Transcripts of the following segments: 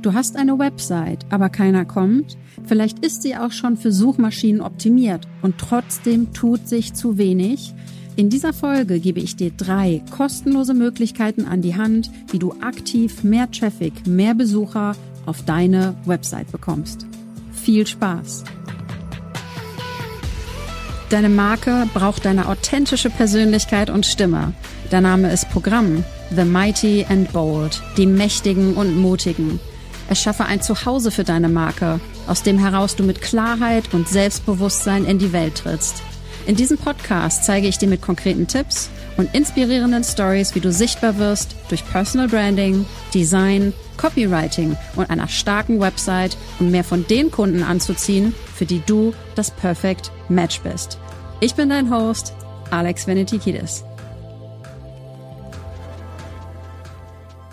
Du hast eine Website, aber keiner kommt. Vielleicht ist sie auch schon für Suchmaschinen optimiert und trotzdem tut sich zu wenig. In dieser Folge gebe ich dir drei kostenlose Möglichkeiten an die Hand, wie du aktiv mehr Traffic, mehr Besucher auf deine Website bekommst. Viel Spaß! Deine Marke braucht deine authentische Persönlichkeit und Stimme. Der Name ist Programm. The Mighty and Bold. Die Mächtigen und Mutigen. Erschaffe ein Zuhause für deine Marke, aus dem heraus du mit Klarheit und Selbstbewusstsein in die Welt trittst. In diesem Podcast zeige ich dir mit konkreten Tipps und inspirierenden Stories, wie du sichtbar wirst durch Personal Branding, Design, Copywriting und einer starken Website, um mehr von den Kunden anzuziehen, für die du das Perfect Match bist. Ich bin dein Host, Alex Venetikidis.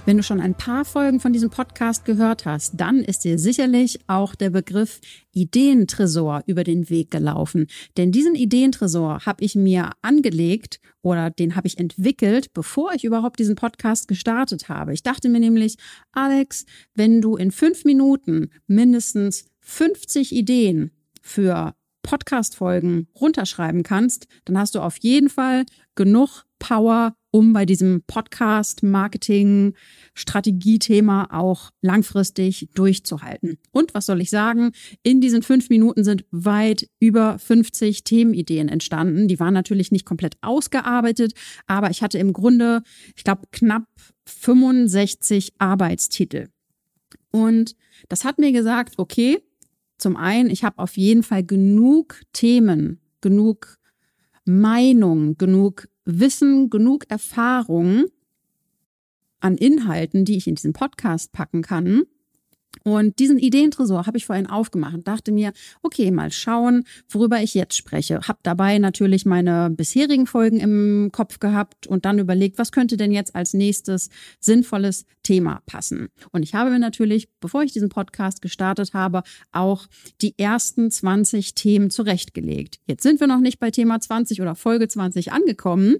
Wenn du schon ein paar Folgen von diesem Podcast gehört hast, dann ist dir sicherlich auch der Begriff Ideentresor über den Weg gelaufen. Denn diesen Ideentresor habe ich mir angelegt oder den habe ich entwickelt, bevor ich überhaupt diesen Podcast gestartet habe. Ich dachte mir nämlich, Alex, wenn du in fünf Minuten mindestens 50 Ideen für Podcast-Folgen runterschreiben kannst, dann hast du auf jeden Fall genug Power, um bei diesem Podcast, Marketing, Strategiethema auch langfristig durchzuhalten. Und was soll ich sagen? In diesen fünf Minuten sind weit über 50 Themenideen entstanden. Die waren natürlich nicht komplett ausgearbeitet, aber ich hatte im Grunde, ich glaube, knapp 65 Arbeitstitel. Und das hat mir gesagt, okay, zum einen, ich habe auf jeden Fall genug Themen, genug Meinung, genug Wissen, genug Erfahrung an Inhalten, die ich in diesen Podcast packen kann, und diesen Ideentresor habe ich vorhin aufgemacht und dachte mir, okay, mal schauen, worüber ich jetzt spreche. Hab dabei natürlich meine bisherigen Folgen im Kopf gehabt und dann überlegt, was könnte denn jetzt als nächstes sinnvolles Thema passen. Und ich habe mir natürlich, bevor ich diesen Podcast gestartet habe, auch die ersten 20 Themen zurechtgelegt. Jetzt sind wir noch nicht bei Thema 20 oder Folge 20 angekommen.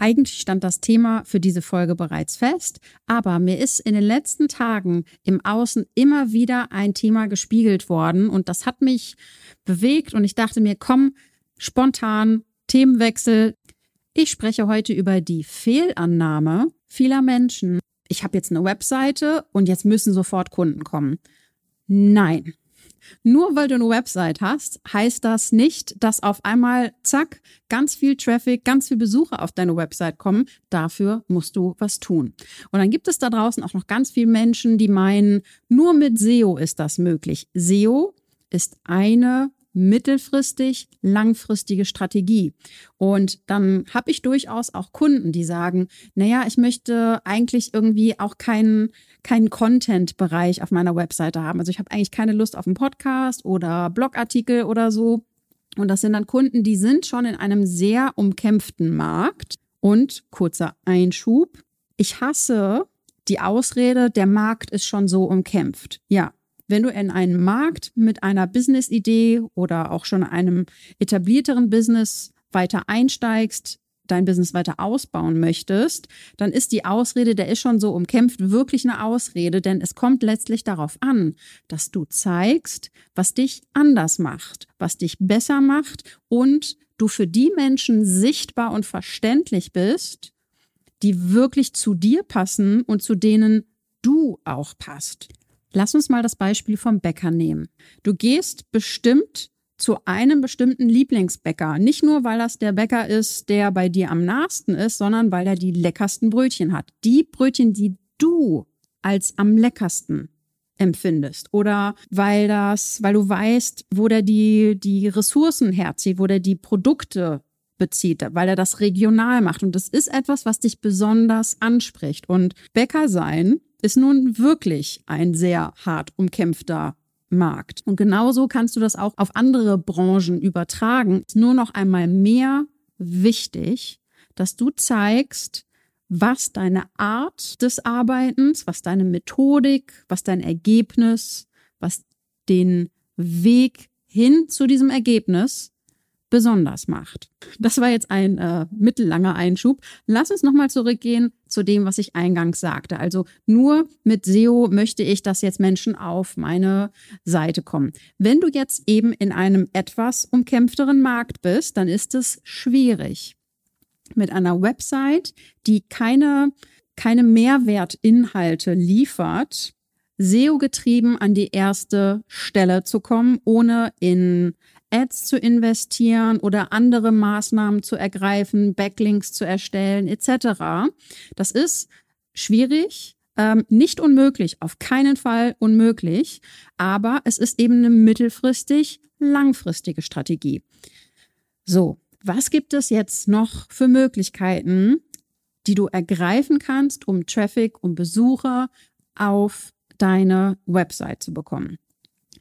Eigentlich stand das Thema für diese Folge bereits fest, aber mir ist in den letzten Tagen im Außen immer wieder ein Thema gespiegelt worden und das hat mich bewegt und ich dachte mir, komm, spontan, Themenwechsel. Ich spreche heute über die Fehlannahme vieler Menschen. Ich habe jetzt eine Webseite und jetzt müssen sofort Kunden kommen. Nein, nur weil du eine Website hast, heißt das nicht, dass auf einmal, zack, ganz viel Traffic, ganz viel Besucher auf deine Website kommen. Dafür musst du was tun. Und dann gibt es da draußen auch noch ganz viele Menschen, die meinen, nur mit SEO ist das möglich. SEO ist eine mittelfristig, langfristige Strategie. Und dann habe ich durchaus auch Kunden, die sagen, naja, ich möchte eigentlich irgendwie auch keinen keinen Content-Bereich auf meiner Webseite haben. Also ich habe eigentlich keine Lust auf einen Podcast oder Blogartikel oder so. Und das sind dann Kunden, die sind schon in einem sehr umkämpften Markt. Und kurzer Einschub. Ich hasse die Ausrede, der Markt ist schon so umkämpft. Ja, wenn du in einen Markt mit einer Business-Idee oder auch schon einem etablierteren Business weiter einsteigst, dein Business weiter ausbauen möchtest, dann ist die Ausrede, der ist schon so umkämpft, wirklich eine Ausrede, denn es kommt letztlich darauf an, dass du zeigst, was dich anders macht, was dich besser macht und du für die Menschen sichtbar und verständlich bist, die wirklich zu dir passen und zu denen du auch passt. Lass uns mal das Beispiel vom Bäcker nehmen. Du gehst bestimmt zu einem bestimmten Lieblingsbäcker. Nicht nur, weil das der Bäcker ist, der bei dir am nahesten ist, sondern weil er die leckersten Brötchen hat. Die Brötchen, die du als am leckersten empfindest oder weil das, weil du weißt, wo der die, die Ressourcen herzieht, wo der die Produkte bezieht, weil er das regional macht. Und das ist etwas, was dich besonders anspricht. Und Bäcker sein ist nun wirklich ein sehr hart umkämpfter Markt. Und genauso kannst du das auch auf andere Branchen übertragen. Ist nur noch einmal mehr wichtig, dass du zeigst, was deine Art des Arbeitens, was deine Methodik, was dein Ergebnis, was den Weg hin zu diesem Ergebnis besonders macht. Das war jetzt ein äh, mittellanger Einschub. Lass uns nochmal zurückgehen zu dem, was ich eingangs sagte. Also nur mit SEO möchte ich, dass jetzt Menschen auf meine Seite kommen. Wenn du jetzt eben in einem etwas umkämpfteren Markt bist, dann ist es schwierig. Mit einer Website, die keine, keine Mehrwertinhalte liefert, SEO getrieben an die erste Stelle zu kommen, ohne in Ads zu investieren oder andere Maßnahmen zu ergreifen, Backlinks zu erstellen etc. Das ist schwierig, ähm, nicht unmöglich, auf keinen Fall unmöglich, aber es ist eben eine mittelfristig langfristige Strategie. So, was gibt es jetzt noch für Möglichkeiten, die du ergreifen kannst, um Traffic, um Besucher auf deine Website zu bekommen?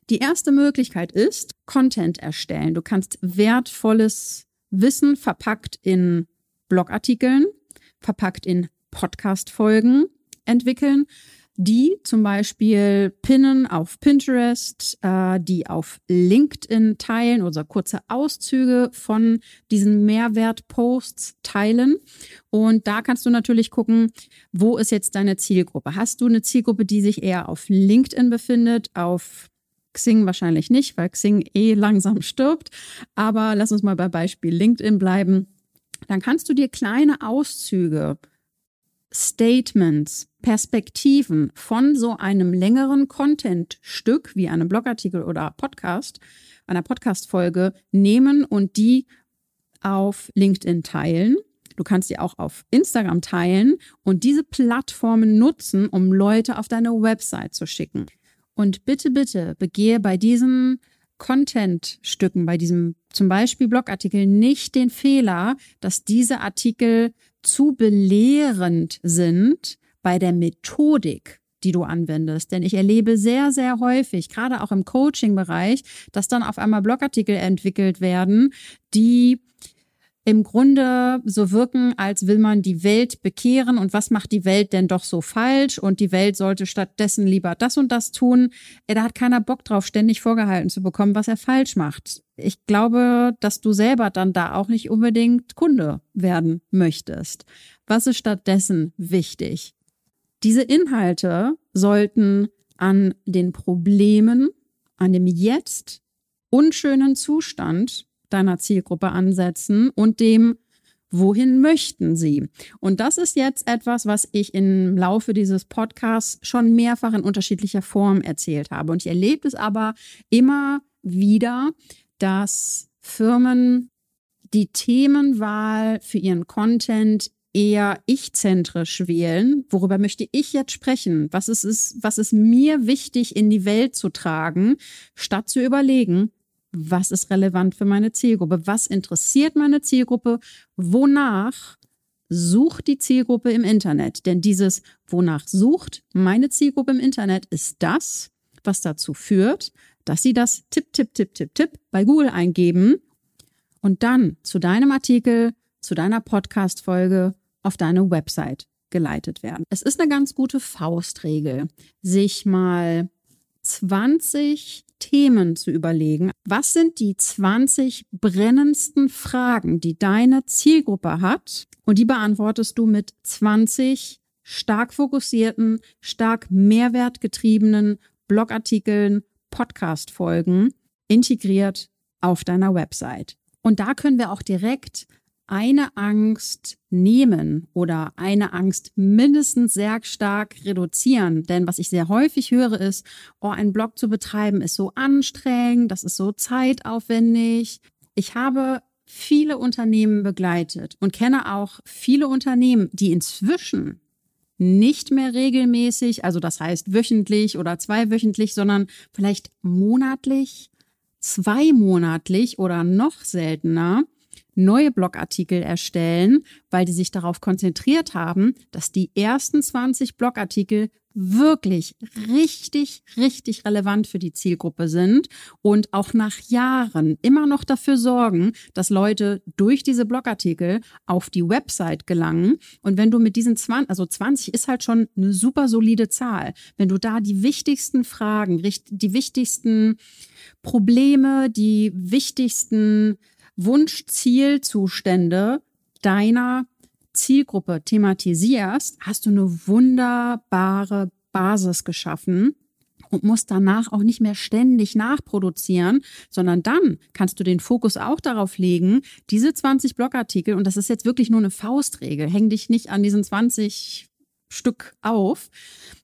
Die erste Möglichkeit ist Content erstellen. Du kannst wertvolles Wissen verpackt in Blogartikeln, verpackt in Podcast-Folgen entwickeln, die zum Beispiel pinnen auf Pinterest, äh, die auf LinkedIn teilen oder kurze Auszüge von diesen Mehrwert-Posts teilen. Und da kannst du natürlich gucken, wo ist jetzt deine Zielgruppe? Hast du eine Zielgruppe, die sich eher auf LinkedIn befindet, auf Xing wahrscheinlich nicht, weil Xing eh langsam stirbt. Aber lass uns mal bei Beispiel LinkedIn bleiben. Dann kannst du dir kleine Auszüge, Statements, Perspektiven von so einem längeren Content-Stück wie einem Blogartikel oder Podcast, einer Podcast-Folge nehmen und die auf LinkedIn teilen. Du kannst sie auch auf Instagram teilen und diese Plattformen nutzen, um Leute auf deine Website zu schicken. Und bitte, bitte begehe bei diesen Content-Stücken, bei diesem zum Beispiel Blogartikel nicht den Fehler, dass diese Artikel zu belehrend sind bei der Methodik, die du anwendest. Denn ich erlebe sehr, sehr häufig, gerade auch im Coaching-Bereich, dass dann auf einmal Blogartikel entwickelt werden, die im Grunde so wirken, als will man die Welt bekehren und was macht die Welt denn doch so falsch und die Welt sollte stattdessen lieber das und das tun. Da hat keiner Bock drauf, ständig vorgehalten zu bekommen, was er falsch macht. Ich glaube, dass du selber dann da auch nicht unbedingt Kunde werden möchtest. Was ist stattdessen wichtig? Diese Inhalte sollten an den Problemen, an dem jetzt unschönen Zustand deiner Zielgruppe ansetzen und dem, wohin möchten sie? Und das ist jetzt etwas, was ich im Laufe dieses Podcasts schon mehrfach in unterschiedlicher Form erzählt habe. Und ich erlebe es aber immer wieder, dass Firmen die Themenwahl für ihren Content eher ich-zentrisch wählen. Worüber möchte ich jetzt sprechen? Was ist es, was ist mir wichtig in die Welt zu tragen, statt zu überlegen, was ist relevant für meine Zielgruppe, was interessiert meine Zielgruppe, wonach sucht die Zielgruppe im Internet. Denn dieses, wonach sucht meine Zielgruppe im Internet, ist das, was dazu führt, dass sie das Tipp, Tipp, Tipp, Tipp, Tipp bei Google eingeben und dann zu deinem Artikel, zu deiner Podcast-Folge auf deine Website geleitet werden. Es ist eine ganz gute Faustregel, sich mal 20 Themen zu überlegen. Was sind die 20 brennendsten Fragen, die deine Zielgruppe hat? Und die beantwortest du mit 20 stark fokussierten, stark mehrwertgetriebenen Blogartikeln, Podcast-Folgen integriert auf deiner Website. Und da können wir auch direkt eine Angst nehmen oder eine Angst mindestens sehr stark reduzieren. Denn was ich sehr häufig höre ist, oh, einen Blog zu betreiben ist so anstrengend, das ist so zeitaufwendig. Ich habe viele Unternehmen begleitet und kenne auch viele Unternehmen, die inzwischen nicht mehr regelmäßig, also das heißt wöchentlich oder zweiwöchentlich, sondern vielleicht monatlich, zweimonatlich oder noch seltener neue Blogartikel erstellen, weil die sich darauf konzentriert haben, dass die ersten 20 Blogartikel wirklich richtig, richtig relevant für die Zielgruppe sind und auch nach Jahren immer noch dafür sorgen, dass Leute durch diese Blogartikel auf die Website gelangen. Und wenn du mit diesen 20, also 20 ist halt schon eine super solide Zahl, wenn du da die wichtigsten Fragen, die wichtigsten Probleme, die wichtigsten Wunsch-Zielzustände deiner Zielgruppe thematisierst, hast du eine wunderbare Basis geschaffen, und musst danach auch nicht mehr ständig nachproduzieren, sondern dann kannst du den Fokus auch darauf legen, diese 20 Blogartikel, und das ist jetzt wirklich nur eine Faustregel, häng dich nicht an diesen 20 Stück auf,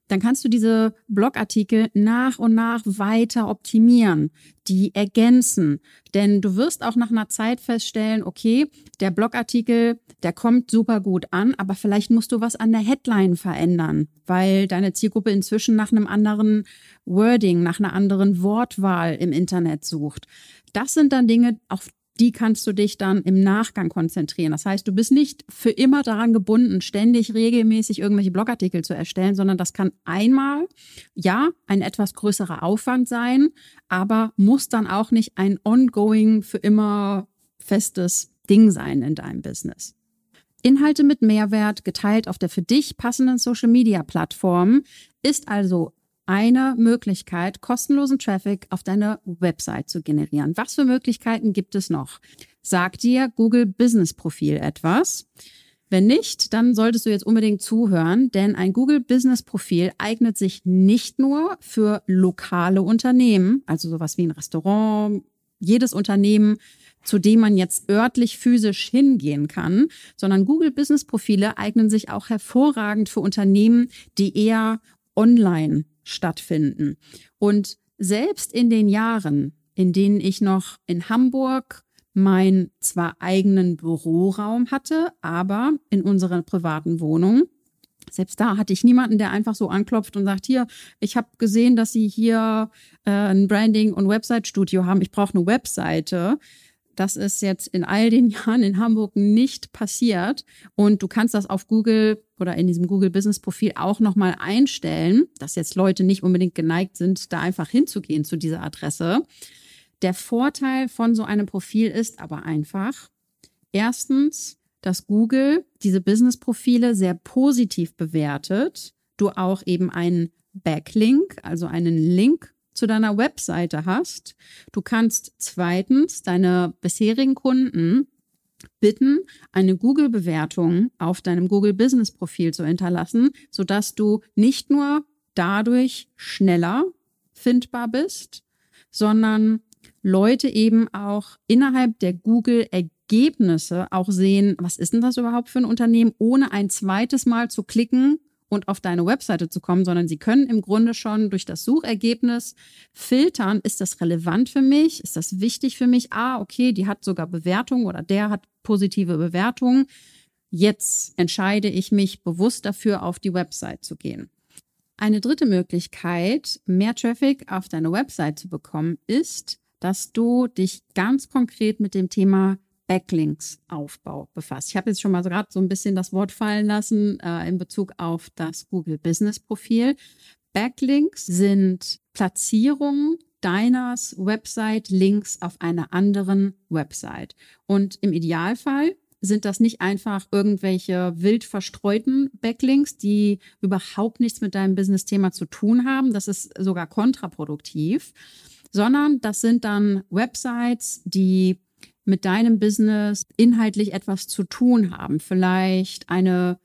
dann kannst du diese Blogartikel nach und nach weiter optimieren, die ergänzen. Denn du wirst auch nach einer Zeit feststellen, okay, der Blogartikel, der kommt super gut an, aber vielleicht musst du was an der Headline verändern, weil deine Zielgruppe inzwischen nach einem anderen Wording, nach einer anderen Wortwahl im Internet sucht. Das sind dann Dinge, auf die kannst du dich dann im Nachgang konzentrieren. Das heißt, du bist nicht für immer daran gebunden, ständig regelmäßig irgendwelche Blogartikel zu erstellen, sondern das kann einmal, ja, ein etwas größerer Aufwand sein, aber muss dann auch nicht ein ongoing, für immer festes Ding sein in deinem Business. Inhalte mit Mehrwert geteilt auf der für dich passenden Social Media Plattform ist also eine Möglichkeit, kostenlosen Traffic auf deine Website zu generieren. Was für Möglichkeiten gibt es noch? Sagt dir Google Business Profil etwas? Wenn nicht, dann solltest du jetzt unbedingt zuhören, denn ein Google Business Profil eignet sich nicht nur für lokale Unternehmen, also sowas wie ein Restaurant, jedes Unternehmen, zu dem man jetzt örtlich physisch hingehen kann, sondern Google Business Profile eignen sich auch hervorragend für Unternehmen, die eher online stattfinden. Und selbst in den Jahren, in denen ich noch in Hamburg meinen zwar eigenen Büroraum hatte, aber in unserer privaten Wohnung, selbst da hatte ich niemanden, der einfach so anklopft und sagt, hier, ich habe gesehen, dass Sie hier äh, ein Branding- und Website-Studio haben, ich brauche eine Webseite. Das ist jetzt in all den Jahren in Hamburg nicht passiert. Und du kannst das auf Google oder in diesem Google Business Profil auch nochmal einstellen, dass jetzt Leute nicht unbedingt geneigt sind, da einfach hinzugehen zu dieser Adresse. Der Vorteil von so einem Profil ist aber einfach, erstens, dass Google diese Business Profile sehr positiv bewertet. Du auch eben einen Backlink, also einen Link zu deiner Webseite hast. Du kannst zweitens deine bisherigen Kunden bitten, eine Google-Bewertung auf deinem Google Business Profil zu hinterlassen, sodass du nicht nur dadurch schneller findbar bist, sondern Leute eben auch innerhalb der Google Ergebnisse auch sehen, was ist denn das überhaupt für ein Unternehmen, ohne ein zweites Mal zu klicken und auf deine Webseite zu kommen, sondern sie können im Grunde schon durch das Suchergebnis filtern, ist das relevant für mich, ist das wichtig für mich, ah, okay, die hat sogar Bewertung oder der hat positive Bewertung. Jetzt entscheide ich mich bewusst dafür, auf die Website zu gehen. Eine dritte Möglichkeit, mehr Traffic auf deine Website zu bekommen, ist, dass du dich ganz konkret mit dem Thema Backlinks-Aufbau befasst. Ich habe jetzt schon mal gerade so ein bisschen das Wort fallen lassen äh, in Bezug auf das Google Business Profil. Backlinks sind Platzierungen deines Website-Links auf einer anderen Website. Und im Idealfall sind das nicht einfach irgendwelche wild verstreuten Backlinks, die überhaupt nichts mit deinem Business-Thema zu tun haben. Das ist sogar kontraproduktiv, sondern das sind dann Websites, die mit deinem Business inhaltlich etwas zu tun haben, vielleicht eine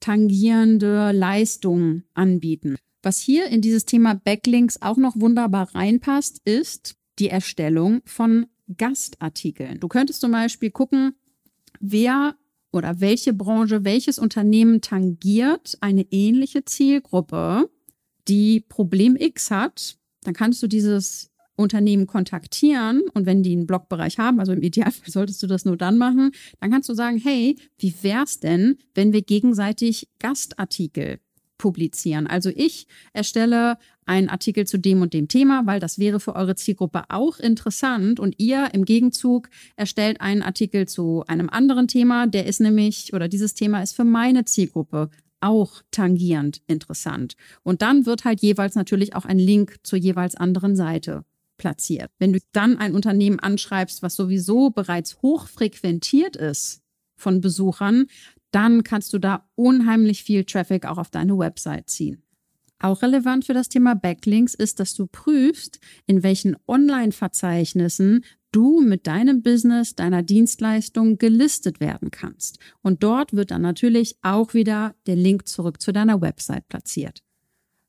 tangierende Leistung anbieten. Was hier in dieses Thema Backlinks auch noch wunderbar reinpasst, ist die Erstellung von Gastartikeln. Du könntest zum Beispiel gucken, wer oder welche Branche, welches Unternehmen tangiert eine ähnliche Zielgruppe, die Problem X hat. Dann kannst du dieses Unternehmen kontaktieren und wenn die einen Blogbereich haben, also im Idealfall solltest du das nur dann machen, dann kannst du sagen, hey, wie wär's denn, wenn wir gegenseitig Gastartikel publizieren? Also ich erstelle einen Artikel zu dem und dem Thema, weil das wäre für eure Zielgruppe auch interessant und ihr im Gegenzug erstellt einen Artikel zu einem anderen Thema, der ist nämlich oder dieses Thema ist für meine Zielgruppe auch tangierend interessant. Und dann wird halt jeweils natürlich auch ein Link zur jeweils anderen Seite platziert. Wenn du dann ein Unternehmen anschreibst, was sowieso bereits hoch frequentiert ist von Besuchern, dann kannst du da unheimlich viel Traffic auch auf deine Website ziehen. Auch relevant für das Thema Backlinks ist, dass du prüfst, in welchen Online-Verzeichnissen du mit deinem Business, deiner Dienstleistung gelistet werden kannst. Und dort wird dann natürlich auch wieder der Link zurück zu deiner Website platziert.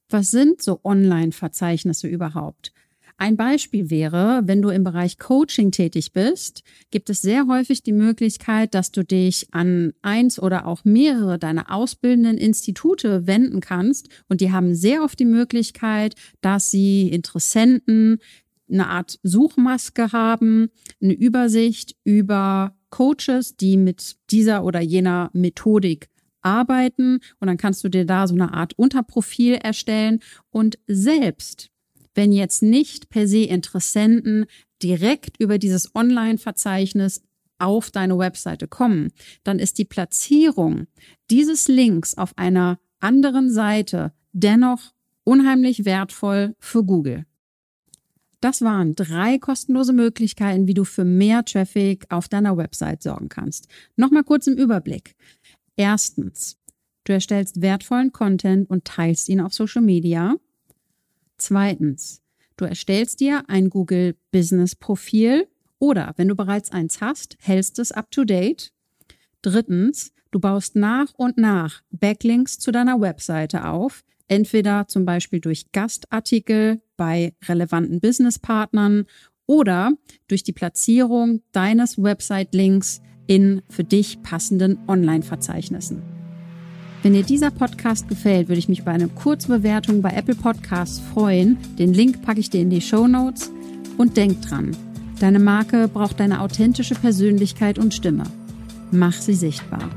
Was sind so Online-Verzeichnisse überhaupt? Ein Beispiel wäre, wenn du im Bereich Coaching tätig bist, gibt es sehr häufig die Möglichkeit, dass du dich an eins oder auch mehrere deiner ausbildenden Institute wenden kannst. Und die haben sehr oft die Möglichkeit, dass sie Interessenten eine Art Suchmaske haben, eine Übersicht über Coaches, die mit dieser oder jener Methodik arbeiten. Und dann kannst du dir da so eine Art Unterprofil erstellen und selbst wenn jetzt nicht per se Interessenten direkt über dieses Online-Verzeichnis auf deine Webseite kommen, dann ist die Platzierung dieses Links auf einer anderen Seite dennoch unheimlich wertvoll für Google. Das waren drei kostenlose Möglichkeiten, wie du für mehr Traffic auf deiner Website sorgen kannst. Nochmal kurz im Überblick. Erstens, du erstellst wertvollen Content und teilst ihn auf Social Media. Zweitens, du erstellst dir ein Google Business Profil oder wenn du bereits eins hast, hältst es up to date. Drittens, du baust nach und nach Backlinks zu deiner Webseite auf, entweder zum Beispiel durch Gastartikel bei relevanten Businesspartnern oder durch die Platzierung deines Website-Links in für dich passenden Online-Verzeichnissen. Wenn dir dieser Podcast gefällt, würde ich mich über eine kurze Bewertung bei Apple Podcasts freuen. Den Link packe ich dir in die Show Notes. Und denk dran, deine Marke braucht deine authentische Persönlichkeit und Stimme. Mach sie sichtbar.